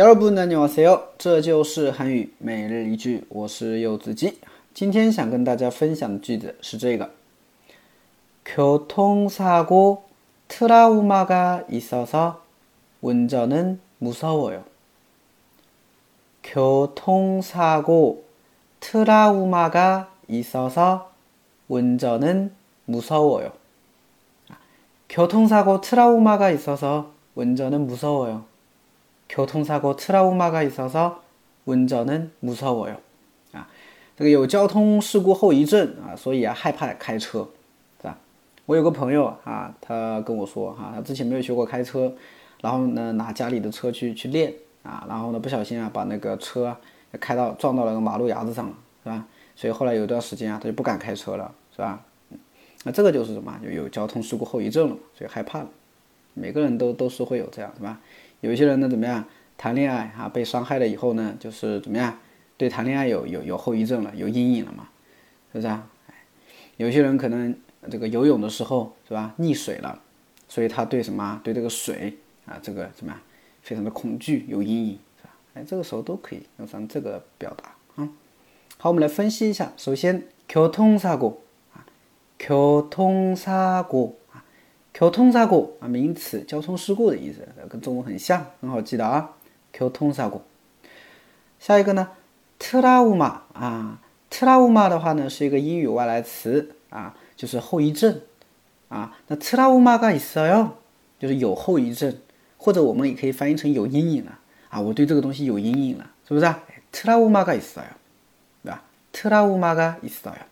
여러분 안녕하세요. 这就是韩语每日一句，我是柚子鸡。今天想跟大家分享的句子是这个：교통사고트라우마가있어서운전은무서워요。 교통사고트라우마가있어서운전은무서워요 교통사고트라우마가있어서운전은무서워요 교통사고트라우마가있어서운전은무서워요啊，这个有交通事故后遗症啊，所以啊害怕开车，是吧？我有个朋友啊，他跟我说哈，他之前没有学过开车，然后呢拿家里的车去去练啊，然后呢不小心啊把那个车开到撞到了个马路牙子上了，是吧？所以后来有一段时间啊他就不敢开车了，是吧？那这个就是什么？就有交通事故后遗症了，所以害怕了。 每个人都都是会有这样，是吧？有一些人呢，怎么样谈恋爱啊，被伤害了以后呢，就是怎么样对谈恋爱有有有后遗症了，有阴影了嘛，是不是啊？有些人可能这个游泳的时候是吧溺水了，所以他对什么对这个水啊这个怎么样非常的恐惧有阴影是吧？哎，这个时候都可以用上这个表达啊、好，我们来分析一下，首先交通事故啊，交通事故。交通사고啊，名词，交通事故的意思，跟中文很像，很好记的啊。交通사고下一个呢，트라우 마， 啊，트라우 마的话呢，是一个英语外来词啊，就是后遗症啊。那트라우마가있어 요， 就是有后遗症，或者我们也可以翻译成有阴影了啊。我对这个东西有阴影了，是不是啊？트라우마가있어 요， 对吧？트라우마가있어 요。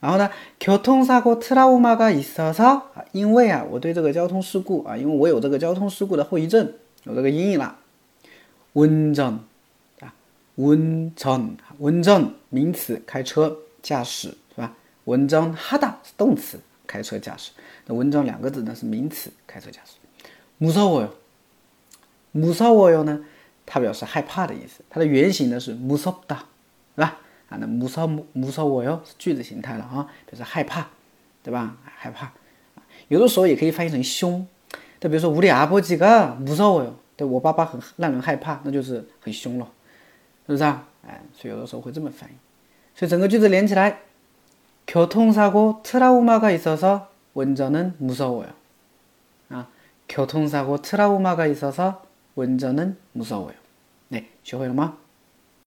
然后呢，交通사고트라우마가있어 서， 因为啊，我对这个交通事故啊，因为我有这个交通事故的后遗症，有这个阴影了。운전啊，운전운전名词，开车驾驶是吧？운전하다是动词，开车驾驶。那운전两个字呢是名词，开车驾驶。무서워 요， 무서워요呢，它表示害怕的意思，它的原型呢是무섭 다， 是吧？ 啊，那무서무서워哟是句子形态了啊，表示害怕，对吧？害怕，有的时候也可以翻译成凶。就比如说우리아버지가무서워 요， 对我爸爸很让人害怕，那就是很凶了，是不是啊？哎，所以有的时候会这么翻译。所以整个句子连起来，교통사고트라우마가있어서운전은무서워 요。 啊，교통사고트라우마가있어서운전은무서워 요。 哎，学会了吗？